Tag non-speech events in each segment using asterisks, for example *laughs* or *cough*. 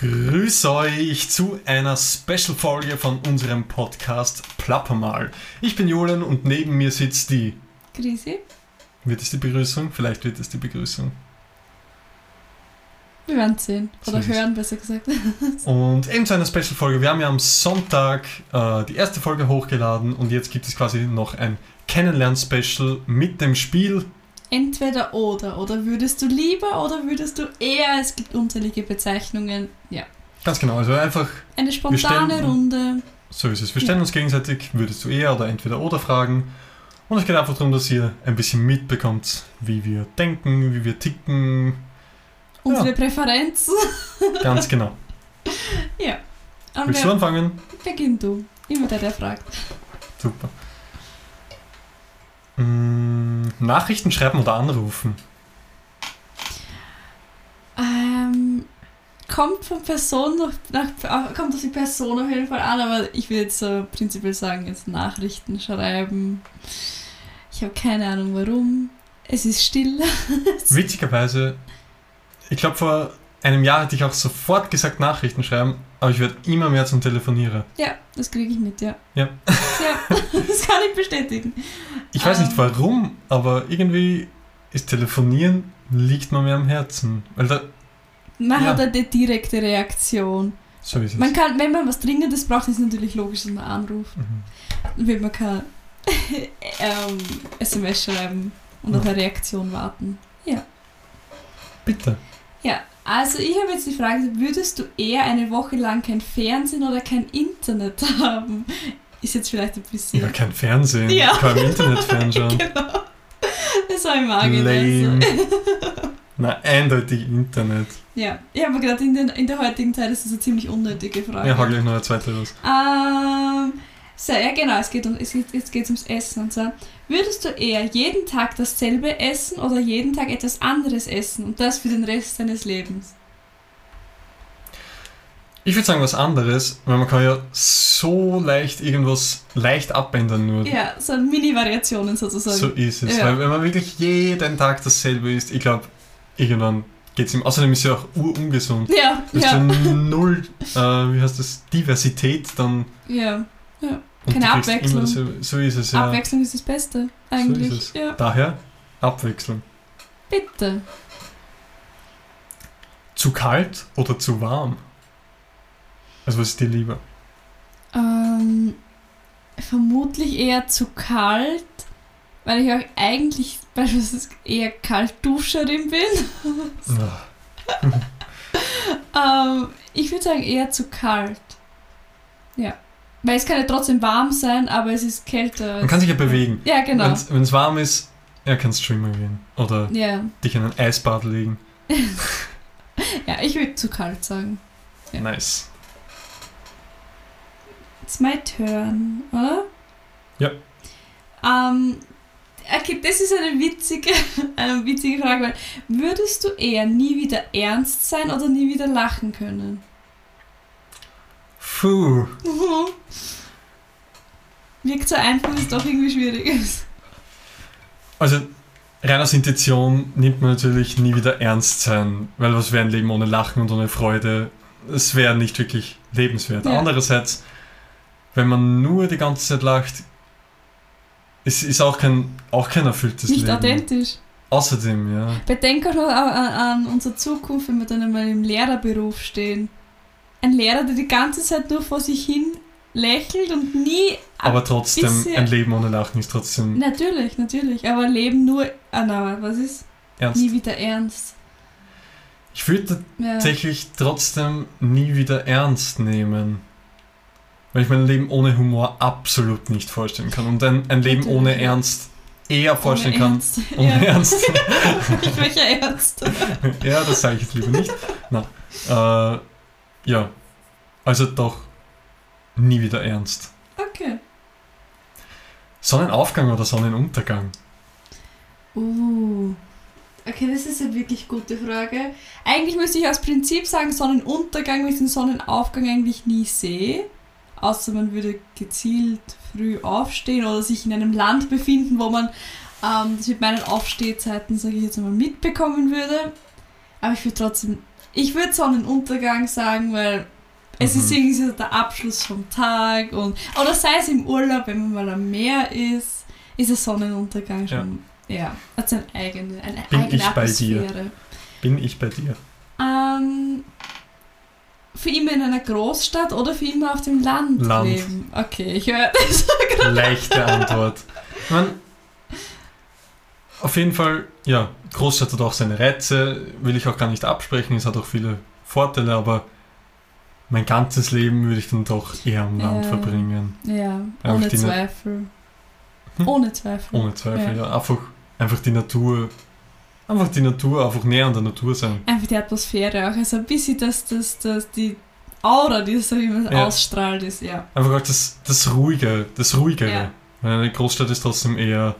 Grüße euch zu einer Special-Folge von unserem Podcast Plappermal. Ich bin Julian und neben mir sitzt die. Grüße. Wird es die Begrüßung? Vielleicht wird es die Begrüßung. Wir werden sehen. Oder es. hören, besser gesagt. *laughs* Und eben zu einer Special-Folge. Wir haben ja am Sonntag äh, die erste Folge hochgeladen und jetzt gibt es quasi noch ein Kennenlern-Special mit dem Spiel. Entweder oder. Oder würdest du lieber oder würdest du eher? Es gibt unzählige Bezeichnungen. Ja. Ganz genau, also einfach Eine spontane stellen- Runde. so ist es. Wir stellen uns gegenseitig, würdest du eher oder entweder oder fragen. Und es geht einfach darum, dass ihr ein bisschen mitbekommt, wie wir denken, wie wir ticken. Unsere Präferenzen. *laughs* Ganz genau. ja. Und Willst du anfangen? beginn du. Immer der, der fragt. Super. Mm, Nachrichten schreiben oder anrufen? Ähm, kommt von Person noch, nach, kommt auf die Person auf jeden Fall an, aber ich will jetzt so prinzipiell sagen, jetzt Nachrichten schreiben. Ich habe keine Ahnung warum. Es ist still. *laughs* Witzigerweise, ich glaube vor einem Jahr hätte ich auch sofort gesagt Nachrichten schreiben, aber ich werde immer mehr zum Telefonierer. Ja, das kriege ich mit, ja. Ja. *laughs* Ja, das kann ich bestätigen. Ich weiß nicht Ähm. warum, aber irgendwie ist Telefonieren liegt mir mehr am Herzen. Weil da, Man Ja. hat eine direkte Reaktion. so ist es. Man kann, wenn man was Dringendes braucht, ist es natürlich logisch, dass man anruft. Mhm. Wird man kein *laughs* ähm, SMS schreiben und auf Ja. eine Reaktion warten. Bitte. Ja, also ich habe jetzt die Frage, würdest du eher eine Woche lang kein Fernsehen oder kein Internet *laughs* haben? Ist jetzt vielleicht ein bisschen... Ja, kein Fernsehen. Ja. Im Internet *laughs* fernschauen. genau. Das war im. Lame. Also. *laughs* Na, eindeutig Internet. Ja, ich habe gedacht, in, den, in der heutigen Zeit ist das eine ziemlich unnötige Frage. Ja, hau gleich noch eine zweite raus. Ähm, so, ja genau, es geht, um, es geht, jetzt geht's ums Essen und so. Würdest du eher jeden Tag dasselbe essen oder jeden Tag etwas anderes essen und das für den Rest deines Lebens? Ich würde sagen was anderes, weil man kann ja so leicht irgendwas leicht abändern nur. Ja, so Mini-Variationen sozusagen. So ist es. Ja. Weil wenn man wirklich jeden Tag dasselbe isst, ich glaube, irgendwann geht es ihm. Außerdem ist ja auch urungesund. ja, Du hast ja ja, null, äh, wie heißt das, Diversität dann. ja. Und Keine Abwechslung. Dasselbe. so ist es, ja. Abwechslung ist das Beste, eigentlich. ist es. Ja, Daher Abwechslung. bitte. Zu kalt oder zu warm? Also was ist dir lieber? Ähm, vermutlich eher zu kalt, weil ich auch eigentlich beispielsweise eher Kaltduscherin bin. *laughs* Ähm, ich würde sagen eher zu kalt. Ja. Weil es kann ja trotzdem warm sein, aber es ist kälter. Man kann sich ja bewegen. Ja, genau. Wenn es warm ist, ja, kannst du schwimmen gehen. Oder Ja. dich in ein Eisbad legen. *laughs* ja, ich würde zu kalt sagen. Ja. Nice. It's my turn, oder? Ja. Ähm, okay, das ist eine witzige, *laughs* eine witzige Frage, weil würdest du eher nie wieder ernst sein oder nie wieder lachen können? Puh. Wirkt so einfach, ist doch irgendwie schwierig. Also, rein aus Intuition nimmt man natürlich nie wieder ernst sein, weil was wäre ein Leben ohne Lachen und ohne Freude? Es wäre nicht wirklich lebenswert. Ja. Andererseits, wenn man nur die ganze Zeit lacht, es ist auch kein, auch kein erfülltes Nicht Leben. authentisch. Außerdem, ja. Bedenk auch noch an, an unsere Zukunft, wenn wir dann einmal im Lehrerberuf stehen. Ein Lehrer, der die ganze Zeit nur vor sich hin lächelt und nie. Aber trotzdem, ein Leben ohne Lachen ist trotzdem Natürlich, natürlich. Aber Leben nur. Ah, na, was ist? ernst. Nie wieder ernst. Ich würde Ja. tatsächlich trotzdem nie wieder ernst nehmen. Weil ich mein Leben ohne Humor absolut nicht vorstellen kann. Und ein, ein Leben Natürlich, ohne. Ernst eher vorstellen Ohne kann. Ernst. Ohne ja. Ernst. Ich *laughs* welcher Ernst. *laughs* ja, das sage ich jetzt lieber nicht. Na, äh, ja, also doch nie wieder ernst. Okay. Sonnenaufgang oder Sonnenuntergang? Uh. Okay, das ist eine wirklich gute Frage. Eigentlich müsste ich aus Prinzip sagen Sonnenuntergang, weil ich den Sonnenaufgang eigentlich nie sehe. Außer man würde gezielt früh aufstehen oder sich in einem Land befinden, wo man ähm, das mit meinen Aufstehzeiten, sage ich jetzt einmal, mitbekommen würde. Aber ich würde trotzdem ich würde Sonnenuntergang sagen, weil es ist Mhm. irgendwie so der Abschluss vom Tag und oder sei es im Urlaub, wenn man mal am Meer ist, ist der Sonnenuntergang schon ja, hat seine eigene, eine Bin eigene ich bei dir? Atmosphäre. Bin ich bei dir? Ähm, für immer in einer Großstadt oder für immer auf dem Land, Land. leben? Okay, ich höre *laughs* das. Leichte Antwort. Mein, auf jeden Fall, ja, Großstadt hat auch seine Reize, will ich auch gar nicht absprechen, es hat auch viele Vorteile, aber mein ganzes Leben würde ich dann doch eher am Land Ja. verbringen. Ja, ohne Zweifel. Hm? Ohne Zweifel. Ohne Zweifel, ja. Einfach, einfach die Natur, einfach die Natur, einfach näher an der Natur sein. Einfach die Atmosphäre auch. Also ein bisschen das, das, das, die Aura, die so immer Ja. ausstrahlt, ist, ja. Einfach auch das, das Ruhige, das Ruhigere. Ja. Eine Großstadt ist trotzdem eher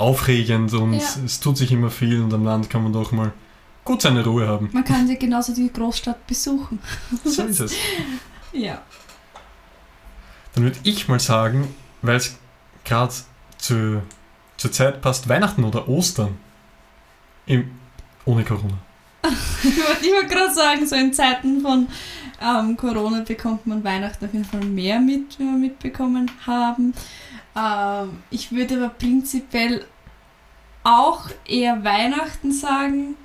aufregend und Ja. es tut sich immer viel und am Land kann man doch mal gut seine Ruhe haben. Man kann ja genauso die Großstadt besuchen. *laughs* So ist es. Ja. Dann würde ich mal sagen, weil es gerade zu, zur Zeit passt, Weihnachten oder Ostern. Im, ohne Corona. *laughs* Ich wollte gerade sagen, so in Zeiten von ähm, Corona bekommt man Weihnachten auf jeden Fall mehr mit, wie wir mitbekommen haben. Ähm, ich würde aber prinzipiell auch eher Weihnachten sagen,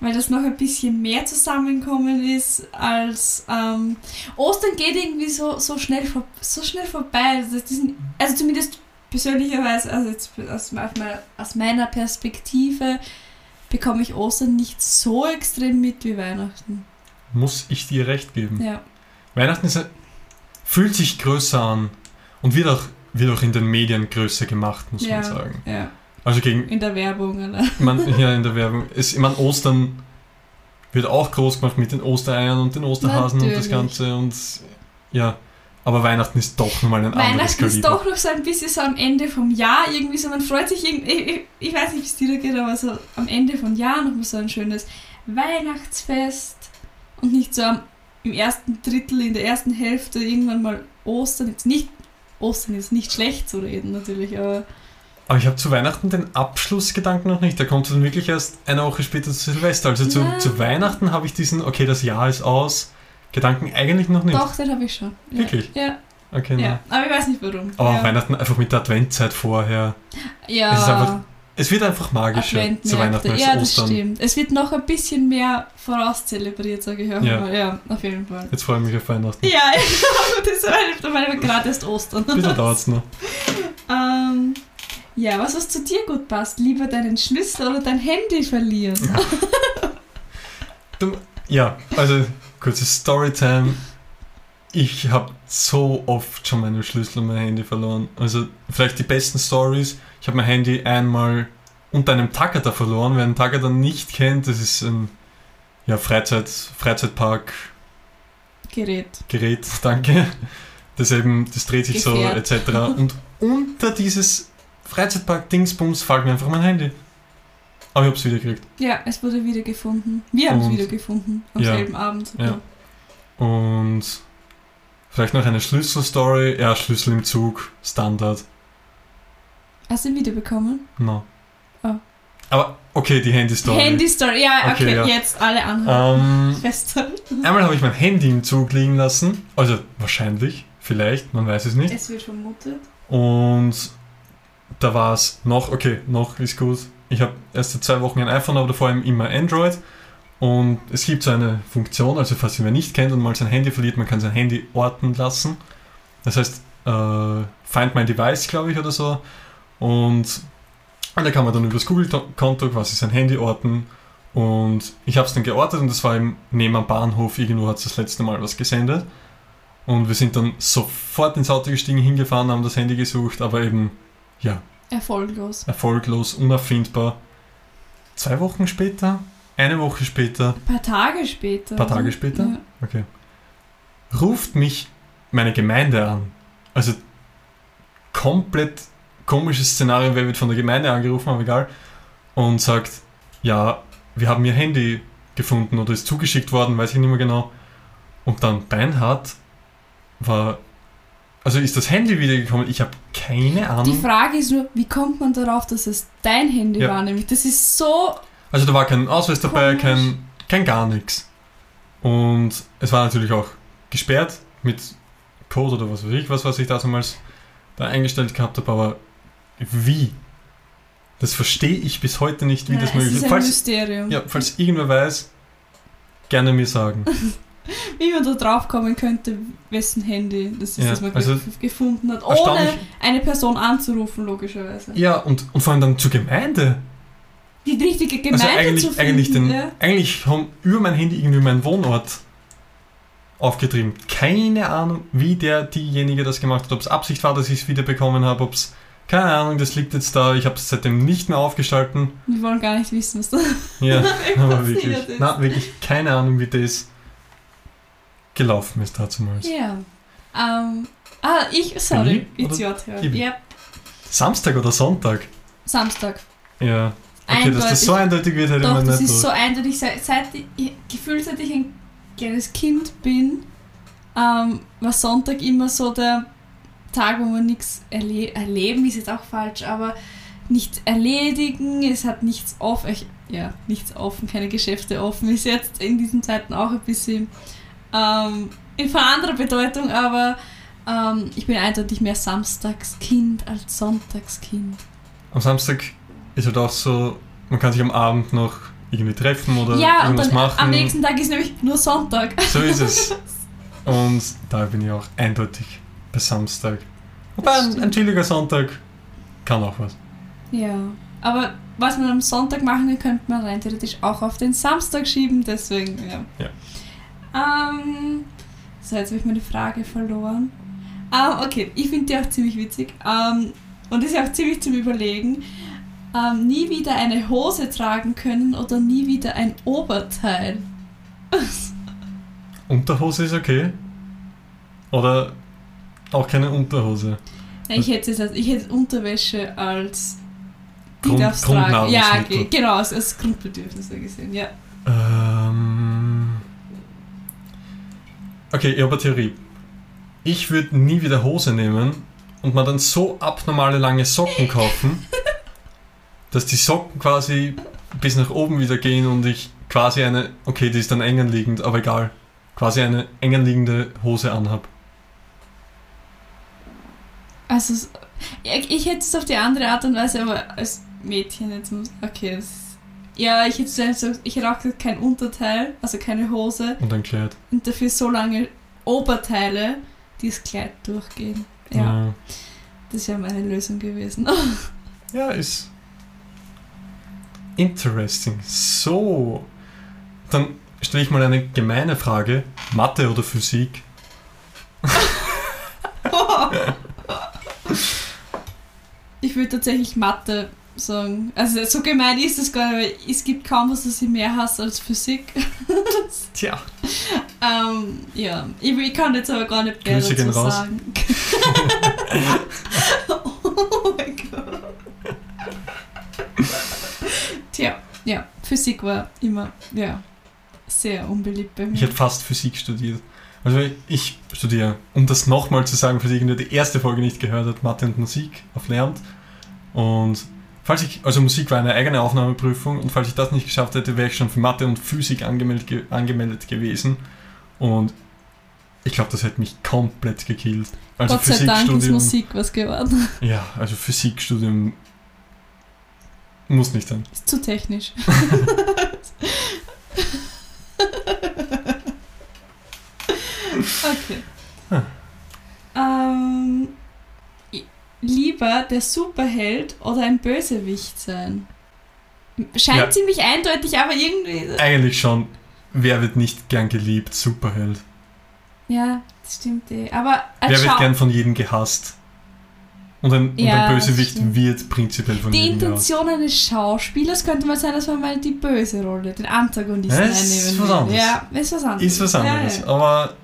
weil das noch ein bisschen mehr Zusammenkommen ist als ähm, Ostern geht irgendwie so, so, schnell, so schnell vorbei. Also, sind, also zumindest persönlicherweise, also jetzt aus, aus meiner Perspektive, bekomme ich Ostern nicht so extrem mit wie Weihnachten. Muss ich dir recht geben. Ja. Weihnachten ist, fühlt sich größer an und wird auch, wird auch in den Medien größer gemacht, muss ja, man sagen. Ja, Also gegen, in der Werbung. Oder? man hier in der Werbung, ist, ich meine, Ostern wird auch groß gemacht mit den Ostereiern und den Osterhasen und das Natürlich. Ganze und ja, aber Weihnachten ist doch nochmal ein anderes Weihnachten ist doch noch so ein bisschen so am Ende vom Jahr. Irgendwie so, man freut sich irgendwie, ich, ich, ich weiß nicht, wie es dir da geht, aber so am Ende vom Jahr nochmal so ein schönes Weihnachtsfest und nicht so am, im ersten Drittel, in der ersten Hälfte irgendwann mal Ostern. Jetzt nicht, Ostern ist nicht schlecht zu reden natürlich, aber Aber ich habe zu Weihnachten den Abschlussgedanken noch nicht. Der kommt dann wirklich erst eine Woche später zu Silvester. Also zu, Ja. zu Weihnachten habe ich diesen, okay, das Jahr ist aus, Gedanken eigentlich noch nicht. doch, den habe ich schon. Ja. Wirklich? Ja, Okay, ja, aber ich weiß nicht warum. Aber ja. Weihnachten einfach mit der Adventzeit vorher. Ja, Es ist einfach Es wird einfach magischer zu Weihnachten als Ja, das Ostern. stimmt. Es wird noch ein bisschen mehr vorauszelebriert, sage ich auch Ja. mal. Ja, auf jeden Fall. Jetzt freue ich mich auf Weihnachten. Ja, *laughs* das meine gerade erst Ostern. Bitte dauert es noch. Ähm, ja, was was zu dir gut passt? Lieber deinen Schlüssel oder dein Handy verlieren? Ja, *laughs* also kurze Storytime. Ich habe so oft schon meine Schlüssel und mein Handy verloren. Also vielleicht die besten Stories. Ich habe mein Handy einmal unter einem Tagada verloren. Wer einen Tagada nicht kennt, das ist ein ja, Freizeit, Freizeitpark Gerät. Gerät, *laughs* danke. Das eben, das dreht sich Gefährt. so etc. Und unter dieses Freizeitpark Dingsbums fällt mir einfach mein Handy. Aber ich hab's wieder gekriegt. Ja, es wurde wiedergefunden. Wir haben es Und- wiedergefunden. Am Ja. selben Abend. Ja. Und vielleicht noch eine Schlüsselstory. Ja, Schlüssel im Zug, Standard. Hast du ihn wiederbekommen? No. Ah. Aber okay, die Handy-Story. Handy-Story. Ja, okay, Okay, ja. jetzt alle anhören. Ähm, Festhalten. einmal habe ich mein Handy im Zug liegen lassen. Also wahrscheinlich, vielleicht, man weiß es nicht. Es wird vermutet. Und da war es noch, okay, noch ist gut. Ich habe erst seit zwei Wochen ein iPhone, aber davor eben immer Android. Und es gibt so eine Funktion, also falls ihr wer nicht kennt und mal sein Handy verliert, man kann sein Handy orten lassen. Das heißt, äh, Find My Device, glaube ich, oder so. Und, und da kann man dann über das Google-Konto quasi sein Handy orten. Und ich habe es dann geortet und das war eben neben am Bahnhof, irgendwo hat es das letzte Mal was gesendet. Und wir sind dann sofort ins Auto gestiegen, hingefahren, haben das Handy gesucht, aber eben, ja, Erfolglos. erfolglos, unauffindbar. Zwei Wochen später, eine Woche später, Ein paar Tage später. Ein paar Tage später? Ja. okay, ruft mich meine Gemeinde an. Also komplett komisches Szenario, wer wird von der Gemeinde angerufen, aber egal. Und sagt, ja, wir haben ihr Handy gefunden oder ist zugeschickt worden, weiß ich nicht mehr genau. Und dann Beinhard war, also ist das Handy wiedergekommen. Ich habe keine Ahnung. Die Frage ist nur, wie kommt man darauf, dass es dein Handy Ja. war? Nämlich, das ist so. Also da war kein Ausweis dabei, Komisch. kein, kein gar nichts. Und es war natürlich auch gesperrt mit Code oder was weiß ich, was, was ich damals da eingestellt gehabt habe, aber wie? Das verstehe ich bis heute nicht, wie Ja, das möglich ist ist. ein Falls, Mysterium. ja, falls irgendwer weiß, gerne mir sagen. *laughs* Wie man da drauf kommen könnte, wessen Handy das ist, Ja, das man also gef- gefunden hat, ohne eine Person anzurufen, logischerweise. Ja, und, und vor allem dann zur Gemeinde. Die richtige Gemeinde also eigentlich, zu finden. eigentlich, den, ja. eigentlich haben über mein Handy irgendwie meinen Wohnort aufgetrieben. Keine Ahnung, wie der diejenige das gemacht hat. Ob es Absicht war, dass ich es wieder bekommen habe, ob es. Keine Ahnung, das liegt jetzt da. Ich habe es seitdem nicht mehr aufgestalten. Wir wollen gar nicht wissen, was da Ja, *laughs* aber wirklich. ist. Na, wirklich keine Ahnung, wie das gelaufen ist damals. Ja. Ähm, ah, ich, sorry, turn. Ibi? Ja, Samstag oder Sonntag? Samstag. Ja. Okay, dass das so eindeutig wird, hätte Doch, man das nicht ist durch. so eindeutig. Seit, seit ich, gefühlt, seit ich ein kleines Kind bin, ähm, war Sonntag immer so der Tag, wo man nichts erle erleben, ist jetzt auch falsch, aber nichts erledigen, es hat nichts offen, ich, ja, nichts offen, keine Geschäfte offen, ist jetzt in diesen Zeiten auch ein bisschen ähm, in anderer Bedeutung, aber ähm, ich bin eindeutig mehr Samstagskind als Sonntagskind. Am Samstag ist halt auch so, man kann sich am Abend noch irgendwie treffen oder ja, und irgendwas dann machen. am nächsten Tag ist nämlich nur Sonntag. So ist es. *laughs* Und da bin ich auch eindeutig bei Samstag. Wobei ein, ein chilliger Sonntag kann auch was. Ja, aber was man am Sonntag machen kann, könnte man rein theoretisch auch auf den Samstag schieben, deswegen, ja. Ja. Ähm, so, jetzt habe ich meine Frage verloren. Ähm, okay, ich finde die auch ziemlich witzig. Ähm, und ist ja auch ziemlich zum Überlegen. Ähm, nie wieder eine Hose tragen können oder nie wieder ein Oberteil. *laughs* Unterhose ist okay. Oder auch keine Unterhose. Ich hätte es als, ich hätte Unterwäsche als die Grund- darfst tragen. Ja, genau, als, als Grundbedürfnis gesehen, ja. Ähm okay, ich habe eine Theorie. Ich würde nie wieder Hose nehmen und mir dann so abnormale lange Socken kaufen, *laughs* dass die Socken quasi bis nach oben wieder gehen und ich quasi eine, okay, die ist dann eng anliegend, aber egal, quasi eine eng anliegende Hose anhab. Also, ich, hätte es auf die andere Art und Weise, aber als Mädchen jetzt muss. Okay, das, ja, ich hätte, also, ich hätte auch kein Unterteil, also keine Hose Und ein Kleid. und dafür so lange Oberteile, die das Kleid durchgehen. Ja, Ja, das wäre meine Lösung gewesen. *laughs* ja ist interesting. So, dann stelle ich mal eine gemeine Frage. Mathe oder Physik? *laughs* ich würde tatsächlich Mathe sagen. Also, so gemein ist es gar nicht, weil es gibt kaum was, das ich mehr hasse als Physik. *laughs* Tja. Ähm, ja, ich, ich kann jetzt aber gar nicht mehr Grüße dazu sagen. *laughs* oh mein Gott. Tja, ja, Physik war immer, ja, sehr unbeliebt bei mir. Ich hätte fast Physik studiert. Also ich studiere, um das nochmal zu sagen, falls irgendwer die erste Folge nicht gehört hat, Mathe und Musik auf Lehramt. Und falls ich, also Musik war eine eigene Aufnahmeprüfung und falls ich das nicht geschafft hätte, wäre ich schon für Mathe und Physik angemeldet, ge angemeldet gewesen. Und ich glaube, das hätte mich komplett gekillt. Also Gott sei Dank ist. Musik was geworden. Ja, also Physikstudium muss nicht sein. Ist zu technisch. *laughs* okay. Hm. Ähm, lieber der Superheld oder ein Bösewicht sein? Scheint Ja. ziemlich eindeutig, aber irgendwie. Eigentlich schon, wer wird nicht gern geliebt? Superheld. Ja, das stimmt eh. Aber als Wer wird gern von jedem gehasst? Und ein, Ja, und ein Bösewicht wird prinzipiell von die. Intention eines Schauspielers könnte mal sein, dass man mal die böse Rolle, den Antagonisten Ja, ist einnehmen was will. anderes. Ja, ist was anderes. Ist was anderes. Ja. Aber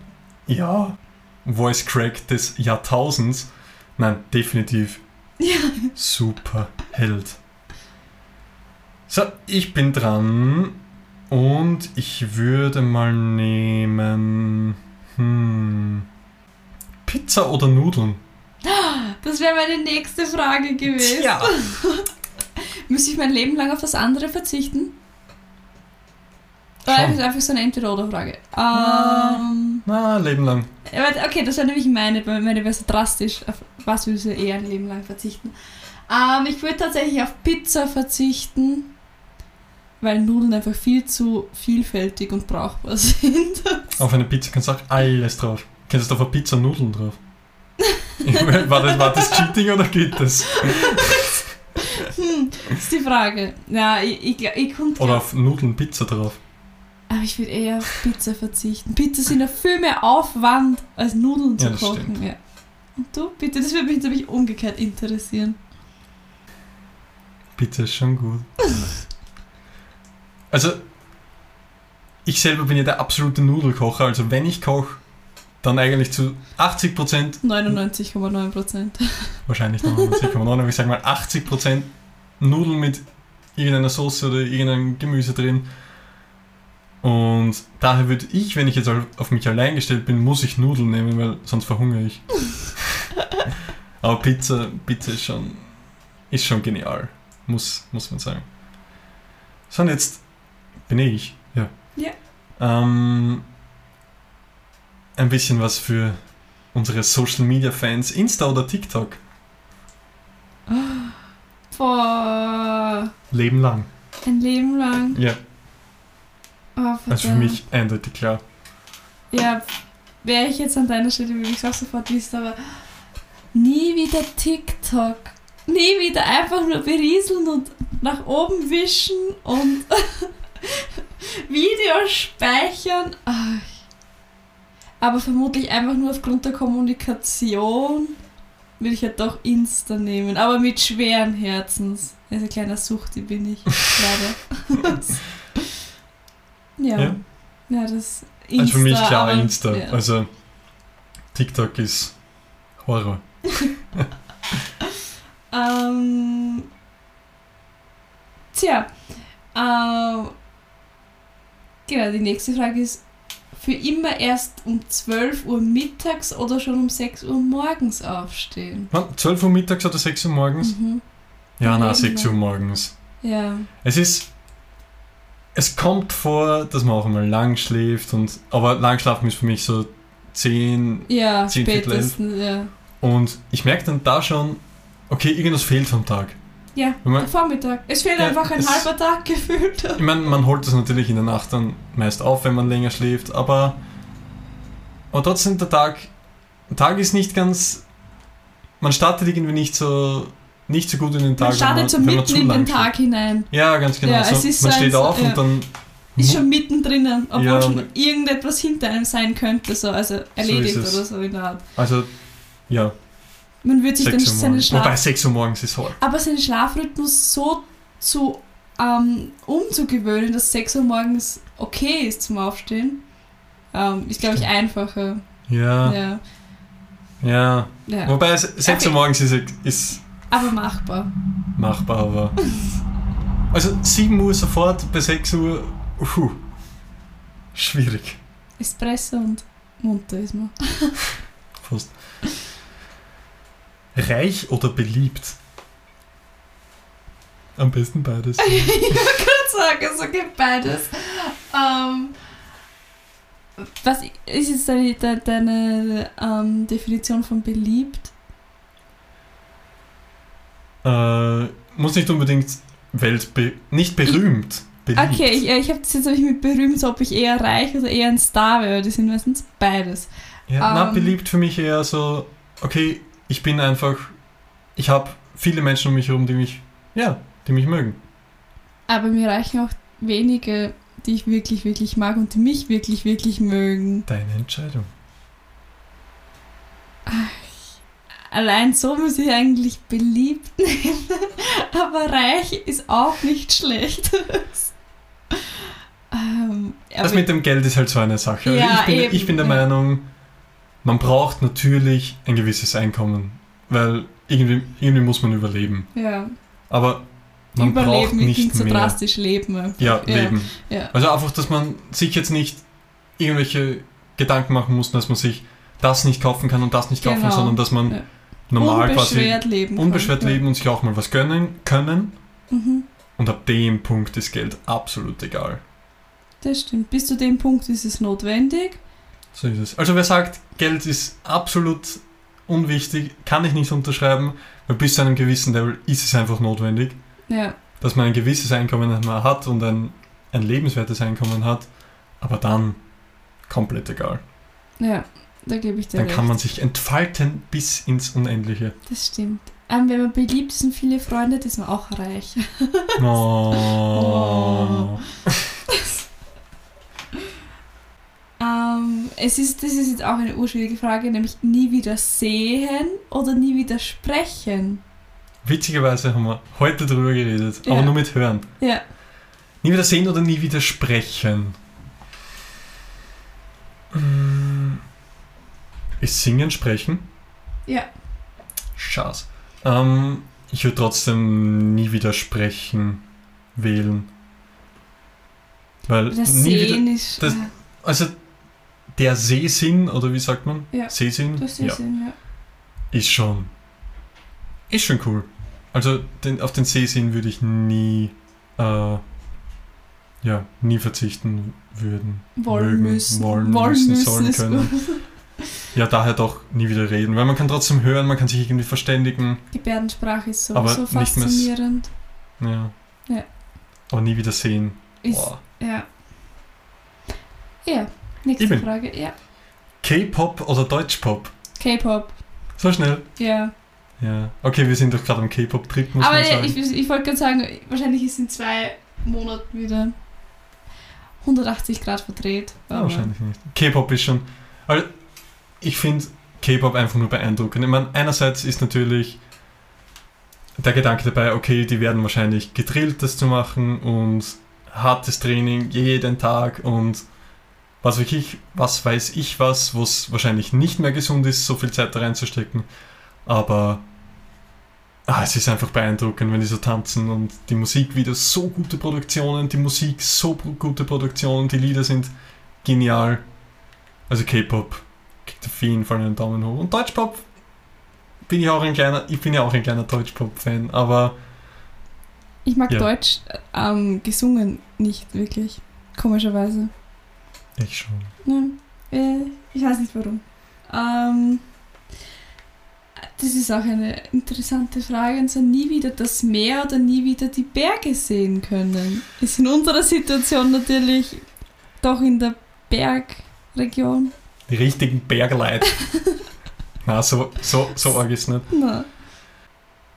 ja, Voice Crack des Jahrtausends. Nein, definitiv *laughs* Ja. Superheld. So, ich bin dran und ich würde mal nehmen. Hm, Pizza oder Nudeln? *gasps* *laughs* Das wäre meine nächste Frage gewesen. Tja. *laughs* Müsste ich mein Leben lang auf das andere verzichten? Das ist Schon. einfach so eine Entweder-Oder-Frage. Ähm, Na, Leben lang. Ja, Okay, das wäre nämlich meine, meine wäre so drastisch. Auf was würdest du eher ein Leben lang verzichten? Ähm, ich würde tatsächlich auf Pizza verzichten, weil Nudeln einfach viel zu vielfältig und brauchbar *laughs* sind. Auf eine Pizza kannst du auch alles drauf. Kannst du auf eine Pizza Nudeln drauf? War, das, war das Cheating oder geht das? hm, das ist die Frage. Ja, ich, ich, ich konnte. Oder auf Nudeln Pizza drauf? Aber ich würde eher auf Pizza verzichten. Pizza sind ja viel mehr Aufwand, als Nudeln zu Ja, das kochen. Ja. Und du, bitte, das würde mich jetzt nämlich umgekehrt interessieren. Pizza ist schon gut. Also, ich selber bin ja der absolute Nudelkocher. Also, wenn ich koche, dann eigentlich zu 80%, 99,9 Prozent. wahrscheinlich 99,9, aber ich sage mal 80% Nudeln mit irgendeiner Soße oder irgendeinem Gemüse drin. Und daher würde ich, wenn ich jetzt auf mich allein gestellt bin, muss ich Nudeln nehmen, weil sonst verhungere ich. *laughs* aber Pizza, Pizza ist schon, ist schon genial. Muss, muss man sagen. So, und jetzt bin ich. Ja. Ja. Ähm, ein bisschen was für unsere Social Media Fans. Insta oder TikTok? Boah, Leben lang. ein Leben lang. Ja, Oh, also für mich eindeutig klar. Ja, wäre ich jetzt an deiner Stelle, würde ich es auch sofort wissen, aber nie wieder TikTok. Nie wieder einfach nur berieseln und nach oben wischen und *laughs* Videos speichern. Ach. Aber vermutlich einfach nur aufgrund der Kommunikation will ich ja doch Insta nehmen. Aber mit schweren Herzens. Also ein kleiner Sucht, die bin ich leider. *laughs* ja. Ja. ja. das Also für mich klar aber- Insta. Ja. Also TikTok ist Horror. *laughs* Ähm, tja, ähm, genau, die nächste Frage ist, für immer erst um 12 Uhr mittags oder schon um 6 Uhr morgens aufstehen? Wann? 12 Uhr mittags oder 6 Uhr morgens? Mhm. Ja, na, Leben 6 Uhr morgens. Ja, Es ist. Es kommt vor, dass man auch einmal lang schläft und. Aber lang schlafen ist für mich so 10 ja, Zehn, Viertel elf. spätestens, ja. und ich merke dann da schon, okay, irgendwas fehlt vom Tag. Ja, man- der Vormittag. Es fehlt Ja, einfach ein es- halber Tag gefühlt. Ich meine, man holt das natürlich in der Nacht dann meist auf, wenn man länger schläft, aber, aber trotzdem der Tag, der Tag ist nicht ganz, man startet irgendwie nicht so, nicht so gut in den Tag, Man startet so mitten in den. Tag hinein. Ja, ganz genau. Ja, so, man so steht auf ja. und dann Ist schon mittendrin, obwohl Ja, schon irgendetwas hinter einem sein könnte, so, also erledigt es. oder so in der Art. also ja, Man würde sich dann 6 Uhr seinen. Schlaf Wobei 6 Uhr morgens ist hart. Aber seinen Schlafrhythmus so zu ähm, umzugewöhnen, dass 6 Uhr morgens okay ist zum Aufstehen, ähm, ist, glaube ich, einfacher. Ja, Ja. ja. ja. Wobei 6 Okay. Uhr morgens ist, ist Aber machbar. machbar, aber. *laughs* Also 7 Uhr sofort, bei 6 Uhr, uhu, schwierig. Espresso und munter ist man. *laughs* Fast. Reich oder beliebt? Am besten beides. *laughs* ich wollte gerade sagen, so geht beides. Ähm, was ist jetzt deine, de- deine ähm, Definition von beliebt? äh, muss nicht unbedingt weltbe nicht berühmt. Beliebt. Okay, ich, ich habe das jetzt nämlich mit berühmt, so ob ich eher reich oder eher ein Star wäre. Die sind meistens beides. Ja, na, Ähm. beliebt für mich eher so, okay, ich bin einfach, ich habe viele Menschen um mich herum, die mich, ja, die mich mögen. Aber mir reichen auch wenige, die ich wirklich, wirklich mag und die mich wirklich, wirklich mögen. Deine Entscheidung. Allein so muss ich eigentlich beliebt nehmen. *laughs* Aber reich ist auch nicht schlecht. *laughs* ähm, Das mit dem Geld ist halt so eine Sache. Also Ja, ich, bin, eben, ich bin der ja. Meinung, man braucht natürlich ein gewisses Einkommen, weil irgendwie, irgendwie muss man überleben. ja, Aber man braucht Überleben nicht klingt so mehr. drastisch leben. Ja, Ja. leben. Ja. Also einfach, dass man sich jetzt nicht irgendwelche Gedanken machen muss, dass man sich das nicht kaufen kann und das nicht kaufen, Genau. sondern dass man Ja. normal quasi unbeschwert leben kann. unbeschwert ja. leben und sich auch mal was gönnen können. Mhm. Und ab dem Punkt ist Geld absolut egal. Das stimmt. Bis zu dem Punkt ist es notwendig. So ist es. Also wer sagt, Geld ist absolut unwichtig, kann ich nicht unterschreiben, weil bis zu einem gewissen Level ist es einfach notwendig, Ja. dass man ein gewisses Einkommen hat und ein, ein lebenswertes Einkommen hat, aber dann komplett egal. Ja, da gebe ich dir Dann recht. kann man sich entfalten bis ins Unendliche. Das stimmt. Ähm, wenn man beliebt ist und viele Freunde, hat, ist man auch reich. Oh. *laughs* Ähm, es ist, das ist jetzt auch eine urschwierige Frage, nämlich nie wieder sehen oder nie wieder sprechen. Witzigerweise haben wir heute drüber geredet, Ja. aber nur mit Hören. Ja. Nie wieder sehen oder nie wieder sprechen. Mm. Ist Singen sprechen? Ja. Schatz. Ähm, ich würde trotzdem nie wieder sprechen wählen. Weil Das nie wieder, Sehen ist. das- also der Sehsinn, oder wie sagt man? Ja. Sehsinn? das ja. Sehen, ja. Ist schon. Ist schon cool. Also den, auf den Sehsinn würde ich nie, äh, ja, nie verzichten würden. Wollen mögen, müssen. wollen müssen, sollen ist können. Ja, daher doch nie wieder reden, weil man kann trotzdem hören, man kann sich irgendwie verständigen. Gebärdensprache ist so, Aber so faszinierend. Ja. Ja. Aber nie wieder sehen. Ist, Boah. ja. Ja, nächste Ich bin- Frage. Ja. K-Pop oder Deutschpop? K-Pop. So schnell. Ja. Ja. Okay, wir sind doch gerade am K-Pop-Trip, muss Aber man sagen. ich, ich wollte gerade sagen, wahrscheinlich ist in zwei Monaten wieder 180 Grad verdreht. Ja, aber- wahrscheinlich nicht. K-Pop ist schon. Also ich finde K-Pop einfach nur beeindruckend. Ich meine, einerseits ist natürlich der Gedanke dabei, okay, die werden wahrscheinlich gedrillt, das zu machen und hartes Training jeden Tag und was wirklich, was weiß ich was, wo es wahrscheinlich nicht mehr gesund ist, so viel Zeit da reinzustecken. Aber ah, es ist einfach beeindruckend, wenn die so tanzen und die Musik wieder so gute Produktionen, die Musik so gute Produktionen, die Lieder sind genial. Also K-Pop kriegt auf jeden Fall einen Daumen hoch. Und Deutschpop bin ich auch ein kleiner, ich bin ja auch ein kleiner Deutschpop-Fan, aber Ich mag Ja. Deutsch ähm, gesungen nicht wirklich. Komischerweise. Ich schon. Ja, äh, ich weiß nicht warum. Ähm, das ist auch eine interessante Frage. Und so nie wieder das Meer oder nie wieder die Berge sehen können. Ist in unserer Situation natürlich doch in der Bergregion. Die richtigen Bergleit. *laughs* Na, so, so, so arg ist nicht. Na,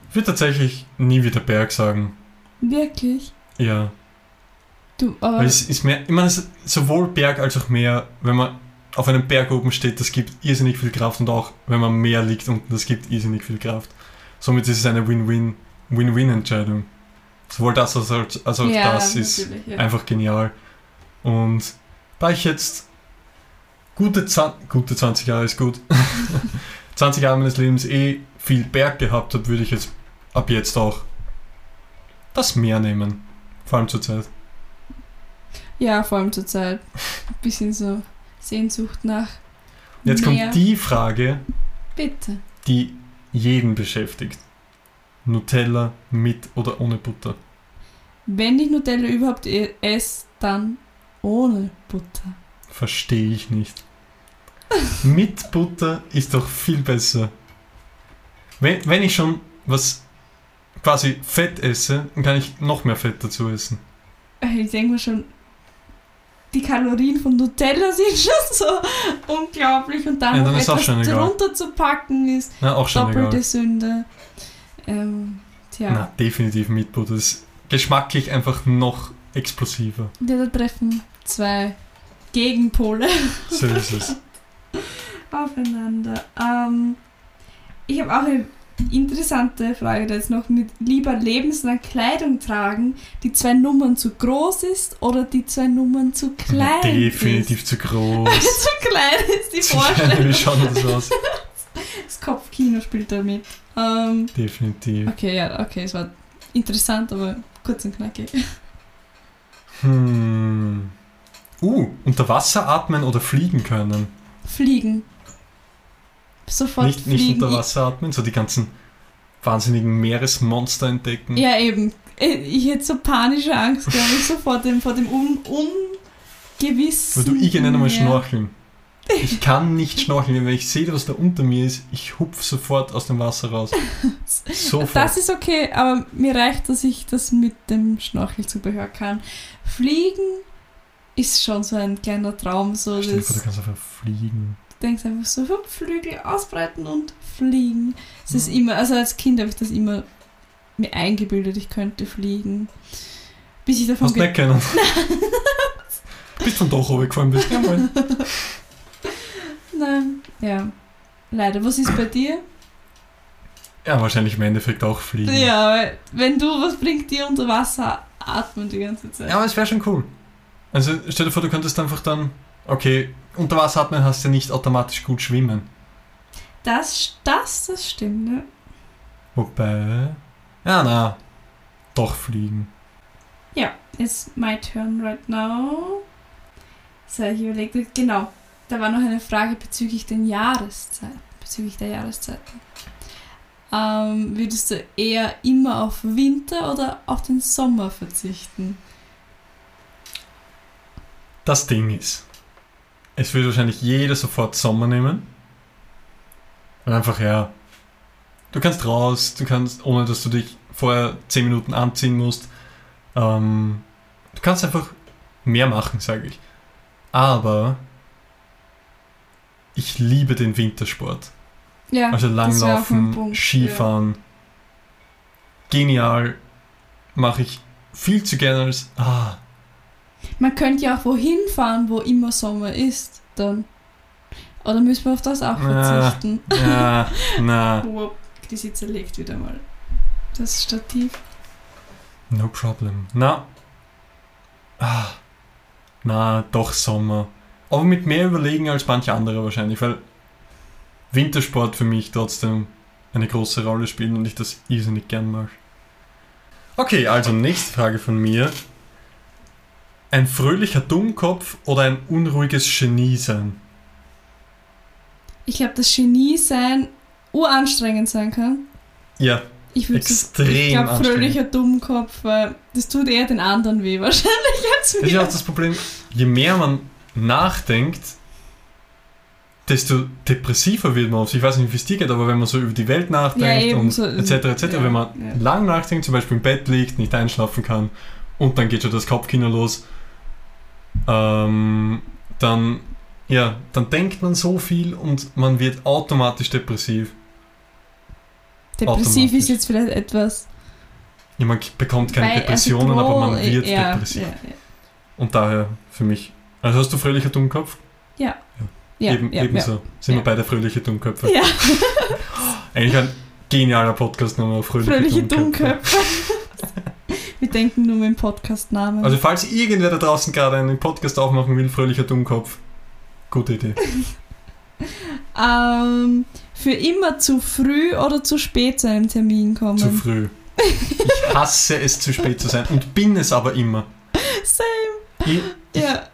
Ich würde tatsächlich nie wieder Berg sagen. wirklich. Ja. Du, aber Weil es ist mehr, ich meine, sowohl Berg als auch Meer, wenn man auf einem Berg oben steht, das gibt irrsinnig viel Kraft und auch wenn man am Meer liegt unten, das gibt irrsinnig viel Kraft. Somit ist es eine Win-Win, Win-Win-Entscheidung. Sowohl das als auch, als auch ja, das ist ja. einfach genial. Und da ich jetzt gute, 20, gute 20 Jahre ist gut, *laughs* 20 Jahre meines Lebens eh viel Berg gehabt habe, würde ich jetzt ab jetzt auch das Meer nehmen. Vor allem zur Zeit. Ja, vor allem zur Zeit. Ein bisschen so Sehnsucht nach Jetzt Meer. kommt die Frage, Bitte. die jeden beschäftigt. Nutella mit oder ohne Butter? Wenn ich Nutella überhaupt e- esse, dann ohne Butter. Verstehe ich nicht. *laughs* mit Butter ist doch viel besser. Wenn, wenn ich schon was quasi Fett esse, dann kann ich noch mehr Fett dazu essen. Ich denke mir schon, die Kalorien von Nutella sind *laughs* schon so unglaublich und dann Ja, noch dann ist auch etwas schon egal. drunter zu packen ist Na, auch schon doppelte egal. Sünde. Ähm, tja, Na, definitiv mit Butter. Das ist geschmacklich einfach noch explosiver. ja, da treffen zwei Gegenpole So ist es. *laughs* aufeinander. Ähm, ich habe auch eine interessante Frage da jetzt noch mit lieber lebenslang Kleidung tragen, die zwei Nummern zu groß ist oder die zwei Nummern zu klein definitiv zu groß. ist. *laughs* zu klein ist die *laughs* klein, wie Vorstellung. schaut das aus? *laughs* Das Kopfkino spielt da mit. Ähm, Definitiv. okay, ja, okay, es war interessant, aber kurz und knackig. Hm. Uh, unter Wasser atmen oder fliegen können. Fliegen. Sofort Nicht, nicht fliegen. unter Wasser atmen, so die ganzen wahnsinnigen Meeresmonster entdecken. Ja, eben. Ich ich hätte so panische Angst, glaube ich, so vor dem, vor dem un, gewissen. Weil du, ich gehe nicht einmal schnorcheln. Ich *laughs* kann nicht schnorcheln, wenn ich sehe, was da unter mir ist, ich hupf sofort aus dem Wasser raus. *laughs* Sofort. Das ist okay, aber mir reicht, dass ich das mit dem Schnorchelzubehör kann. Fliegen ist schon so ein kleiner Traum. So Stell dir vor, du kannst einfach fliegen. Denkst einfach so, Flügel ausbreiten und fliegen. Es ist Mhm. immer, also als Kind habe ich das immer mir eingebildet, ich könnte fliegen. Bis ich davon Hast nicht können. *laughs* bist vom Dach runtergefallen bist. Jawohl. *laughs* Nein, ja. Leider. Was ist bei dir? Ja, wahrscheinlich im Endeffekt auch fliegen. Ja, weil wenn du, was bringt dir unter Wasser atmen die ganze Zeit? Ja, aber es wäre schon cool. Also stell dir vor, du könntest einfach dann, okay, unter Wasser atmen hast du ja nicht automatisch gut schwimmen. Das, das, das stimmt, ne? Wobei, ja, na, doch fliegen. Ja, it's my turn right now. So, ich überlege, genau, da war noch eine Frage bezüglich den Jahreszeiten, bezüglich der Jahreszeiten. Ähm, würdest du eher immer auf Winter oder auf den Sommer verzichten? Das Ding ist, es würde wahrscheinlich jeder sofort Sommer nehmen. Und einfach, ja, du kannst raus, du kannst, ohne dass du dich vorher 10 Minuten anziehen musst. Ähm, du kannst einfach mehr machen, sage ich. Aber ich liebe den Wintersport. Ja, Also Langlaufen, Skifahren. Genial. Mache ich viel zu gerne als. Ah, Man könnte ja auch wohin fahren, wo immer Sommer ist, dann. Oder müssen wir auf das auch verzichten? ja, na, *laughs* Wow, die sie zerlegt wieder mal. Das Stativ. no problem. Na. Ah, na, doch Sommer. Aber mit mehr Überlegen als manche andere wahrscheinlich, weil Wintersport für mich trotzdem eine große Rolle spielt und ich das irrsinnig gern mag. Okay, also nächste Frage von mir. Ein fröhlicher Dummkopf oder ein unruhiges Genie sein? Ich glaube, das Genie sein uranstrengend sein kann. Ja, Ich würde Extrem Ich glaube, fröhlicher Dummkopf, weil das tut eher den anderen weh *laughs* wahrscheinlich als das ist ja auch mir. das Problem. Je mehr man nachdenkt, desto depressiver wird man auf sich. Ich weiß nicht, wie es dir geht, aber wenn man so über die Welt nachdenkt eben, und so, etc. etc. ja, wenn man ja. lang nachdenkt, zum Beispiel im Bett liegt, nicht einschlafen kann und dann geht schon das Kopfkino los, ähm, dann, ja, dann denkt man so viel und man wird automatisch depressiv. Depressiv automatisch. ist jetzt vielleicht etwas. Ja, man bekommt keine weil- Depressionen, also, aber man wird ja, depressiv. Ja, ja. Und daher für mich. Also hast du fröhlicher Dummkopf? Ja, Eben, ja, ebenso. Sind wir beide fröhliche Dummköpfe. ja. Eigentlich ein genialer Podcast nochmal, fröhliche, Fröhliche Dummköpfe. Dummköpfe. Denken nur mit dem Podcast-Namen. Also falls irgendwer da draußen gerade einen Podcast aufmachen will, fröhlicher Dummkopf, gute Idee. *laughs* ähm, für immer zu früh oder zu spät zu einem Termin kommen. Zu früh. Ich hasse es, zu spät zu sein und bin es aber immer. *laughs* Same. Ich Ja.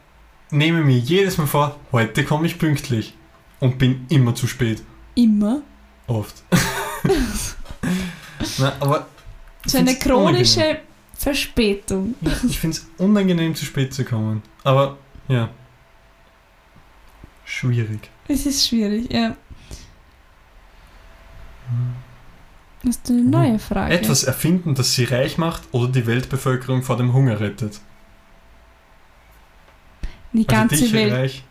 nehme mir jedes Mal vor, heute komme ich pünktlich und bin immer zu spät. Immer. Oft. *laughs* Na, aber ich So eine chronische Verspätung. Ja, ich finde es unangenehm, zu spät zu kommen. Aber ja. Schwierig. Es ist schwierig, ja. Hast du eine neue Frage? Etwas erfinden, das sie reich macht oder die Weltbevölkerung vor dem Hunger rettet. Die ganze also Welt. reich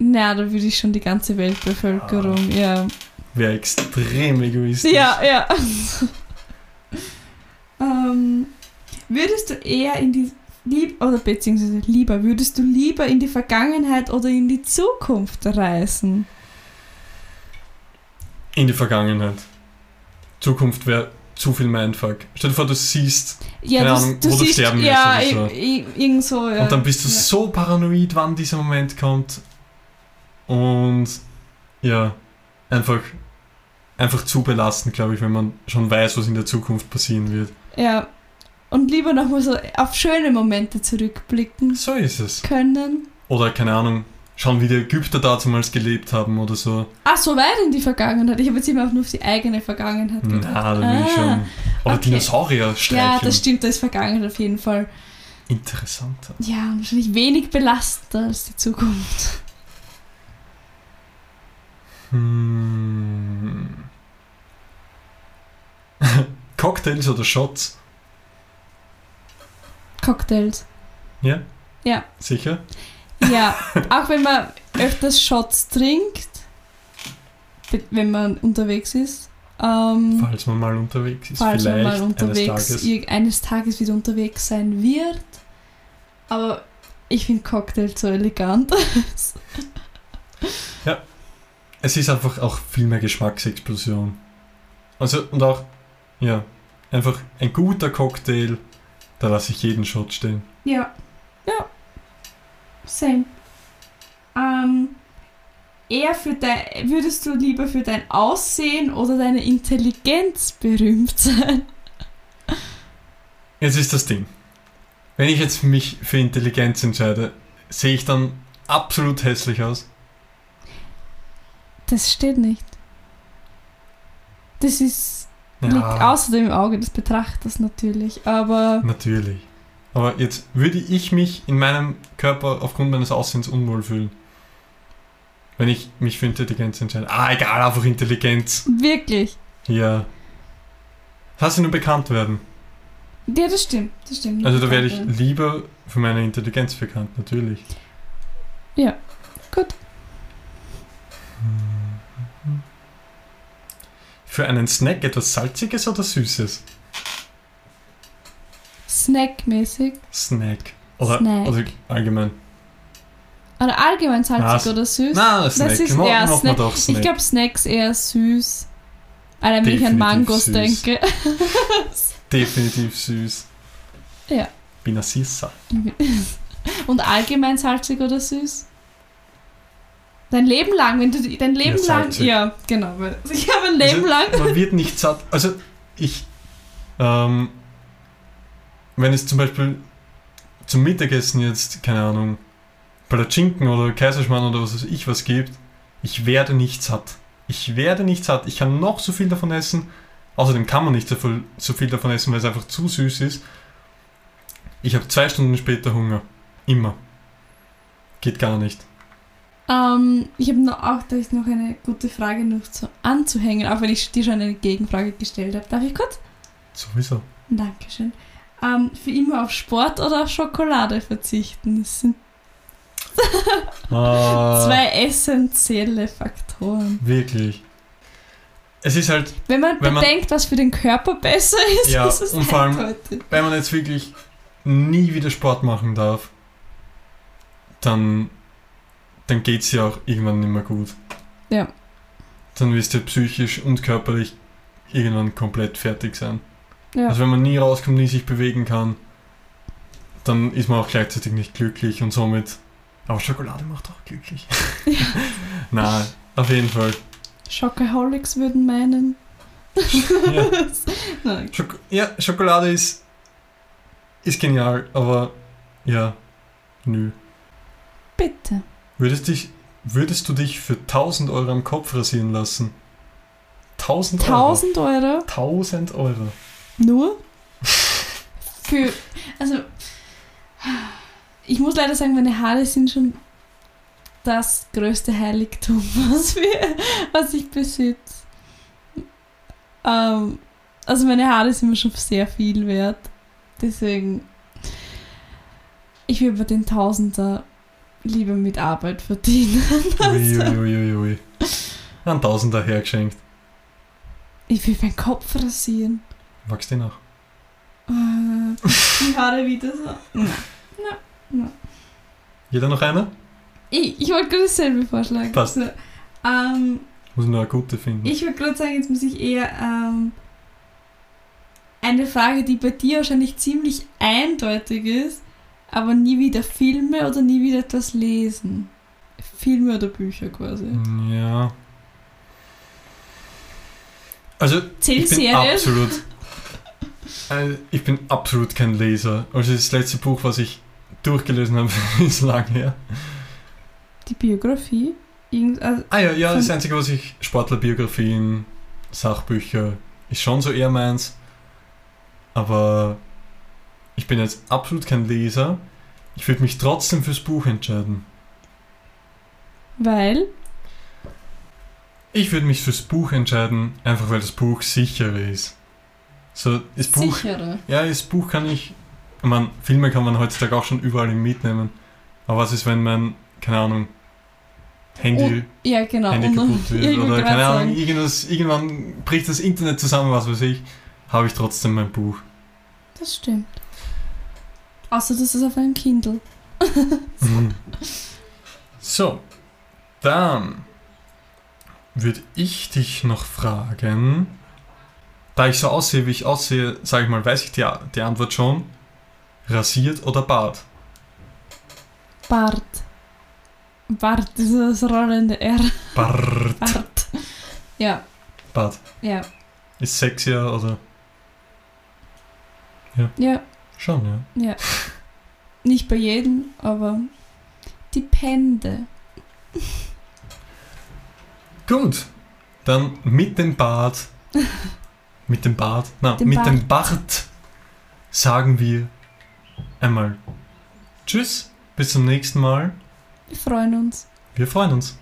Na, da würde ich schon die ganze Weltbevölkerung, ja. wäre extrem egoistisch. Ja, ja. *laughs* ähm, würdest du eher in die lieb oder beziehungsweise lieber, würdest du lieber in die Vergangenheit oder in die Zukunft reisen? In die Vergangenheit. Zukunft wäre zu viel Mindfuck. Stell dir vor, du siehst Ja, Keine du, Ahnung, du wo du siehst, sterben wirst ja, oder so. irgend so, ja. und dann bist du ja. so paranoid, wann dieser Moment kommt. Und ja, einfach, einfach zu belastend, glaube ich, wenn man schon weiß, was in der Zukunft passieren wird. Ja. Und lieber nochmal so auf schöne Momente zurückblicken So ist es. können. Oder keine Ahnung, schauen, wie die Ägypter damals gelebt haben oder so. Ach, so weit in die Vergangenheit. Ich habe jetzt immer auch nur auf die eigene Vergangenheit gedacht. Na, da ich Ah. schon. Oder okay. Dinosaurier streicheln. Ja, das stimmt, da ist Vergangenheit auf jeden Fall. interessanter. Ja, und wahrscheinlich wenig belastender als die Zukunft. Hm. *laughs* Cocktails oder Shots? Cocktails. Ja? Ja. Sicher? Ja, *laughs* auch wenn man öfters Shots trinkt, wenn man unterwegs ist. Ähm, Falls man mal unterwegs ist, falls man vielleicht mal unterwegs eines Tages. eines Tages wieder unterwegs sein wird. Aber ich finde Cocktail so elegant. *laughs* Es ist einfach auch viel mehr Geschmacksexplosion. Also, und auch, ja, einfach ein guter Cocktail, da lasse ich jeden Shot stehen. ja. Ja. Same. Ähm, eher für dein, würdest du lieber für dein Aussehen oder deine Intelligenz berühmt sein? Jetzt ist das Ding. Wenn ich jetzt mich für Intelligenz entscheide, sehe ich dann absolut hässlich aus. Das steht nicht. Das ist liegt außer dem Auge des Betrachters natürlich, aber natürlich. Aber jetzt würde ich mich in meinem Körper aufgrund meines Aussehens unwohl fühlen. Wenn ich mich für Intelligenz entscheide. Ah, egal, einfach Intelligenz. wirklich. Ja. Lass sie nur bekannt werden. Ja, das stimmt. Das stimmt. Also da werde ich lieber für meine Intelligenz bekannt, natürlich. Ja, gut. Für einen Snack etwas Salziges oder Süßes? Snackmäßig. Snack. Oder, Snack. oder allgemein. Oder allgemein salzig Na, oder süß. Na, Snack. das ist eher Snack. doch Snack. Ich glaube, Snacks eher süß. Allein wenn ich an Mangos süß. denke. *laughs* *laughs* Definitiv süß. Ja. Bin ein Sissa. Und allgemein salzig oder süß? Dein Leben lang, wenn du dein Leben Ja, lang. Ja, genau. Ich habe ein Leben also, lang. Man wird nicht satt. Also ich, ähm, wenn es zum Beispiel zum Mittagessen jetzt, keine Ahnung, Palatschinken oder Kaiserschmarrn oder was weiß ich was gibt, ich werde nicht satt. Ich werde nicht satt. Ich kann noch so viel davon essen. Außerdem kann man nicht so viel, so viel davon essen, weil es einfach zu süß ist. Ich habe zwei Stunden später Hunger. Immer. Geht gar nicht. Ähm, ich habe noch, auch da ist noch eine gute Frage noch zu, anzuhängen, auch wenn ich dir schon eine Gegenfrage gestellt habe. Darf ich kurz? Sowieso. Dankeschön. Ähm, für immer auf Sport oder auf Schokolade verzichten? Das sind *laughs* Ah, zwei essentielle Faktoren. Wirklich. Es ist halt, Wenn man Wenn man- bedenkt, was für den Körper besser ist, Ja, ist es und vor allem- wenn man jetzt wirklich nie wieder Sport machen darf, dann, dann geht es ja auch irgendwann nicht mehr gut. Ja. Dann wirst du psychisch und körperlich irgendwann komplett fertig sein. Ja. Also wenn man nie rauskommt, nie sich bewegen kann, dann ist man auch gleichzeitig nicht glücklich und somit. Aber Schokolade macht auch glücklich. *laughs* *laughs* Nein, auf jeden Fall. Schockaholics würden meinen. *laughs* Ja. Schok ja, Schokolade ist, ist genial, aber ja, nö. Bitte. Würdest, dich, würdest du dich für 1000 Euro am Kopf rasieren lassen? 1000 Euro? 1000 Euro 1000 Euro. nur *laughs* für. Also. Ich muss leider sagen, meine Haare sind schon das größte Heiligtum, *laughs* was, wir, was ich besitze. Ähm, also meine Haare sind mir schon sehr viel wert. Deswegen. Ich will bei den Tausender lieber mit Arbeit verdienen. *laughs* Uiuiuiui. Ui, ui. Ein Tausender hergeschenkt. Ich will meinen Kopf rasieren. Magst du auch? Äh, die Haare wieder so. *laughs* Jeder noch einer? Ich, ich wollte gerade dasselbe vorschlagen. Passt. So, ähm, Muss nur eine gute finden. ich würde gerade sagen, jetzt muss ich eher ähm, eine Frage, die bei dir wahrscheinlich ziemlich eindeutig ist, aber nie wieder Filme oder nie wieder etwas lesen. Filme oder Bücher quasi. Ja. Also, Zählt ich bin Serien? absolut. äh, ich bin absolut kein Leser. Also, das letzte Buch, was ich durchgelesen habe, *laughs* ist lang her. Die Biografie? Irgend, also, Ah ja, ja, das Einzige, was ich, Sportlerbiografien, Sachbücher, ist schon so eher meins. Aber ich bin jetzt absolut kein Leser, ich würde mich trotzdem fürs Buch entscheiden. Weil? Ich würde mich fürs Buch entscheiden, einfach weil das Buch sicherer ist. So, das Buch, Sichere. ja, das Buch kann ich, ich meine, Filme kann man heutzutage auch schon überall mitnehmen. Aber was ist, wenn mein, keine Ahnung, Handy, Ja, genau. Handy kaputt *laughs* wird oder keine Ahnung, irgendwann bricht das Internet zusammen, was weiß ich, habe ich trotzdem mein Buch. Das stimmt. Außer das ist auf einem Kindle. *laughs* Mhm. So, dann würde ich dich noch fragen, da ich so aussehe, wie ich aussehe, sage ich mal, weiß ich die, die Antwort schon. Rasiert oder Bart? Bart. Bart, ist das rollende R. Bart. Bart. Ja, Bart. ja, Ist sexier oder? ja, Schon, ja. ja. Nicht bei jedem, aber depende. Gut, dann mit dem Bart, *laughs* mit dem Bart, na, mit dem Bart sagen wir einmal Tschüss, bis zum nächsten Mal. Wir freuen uns. Wir freuen uns.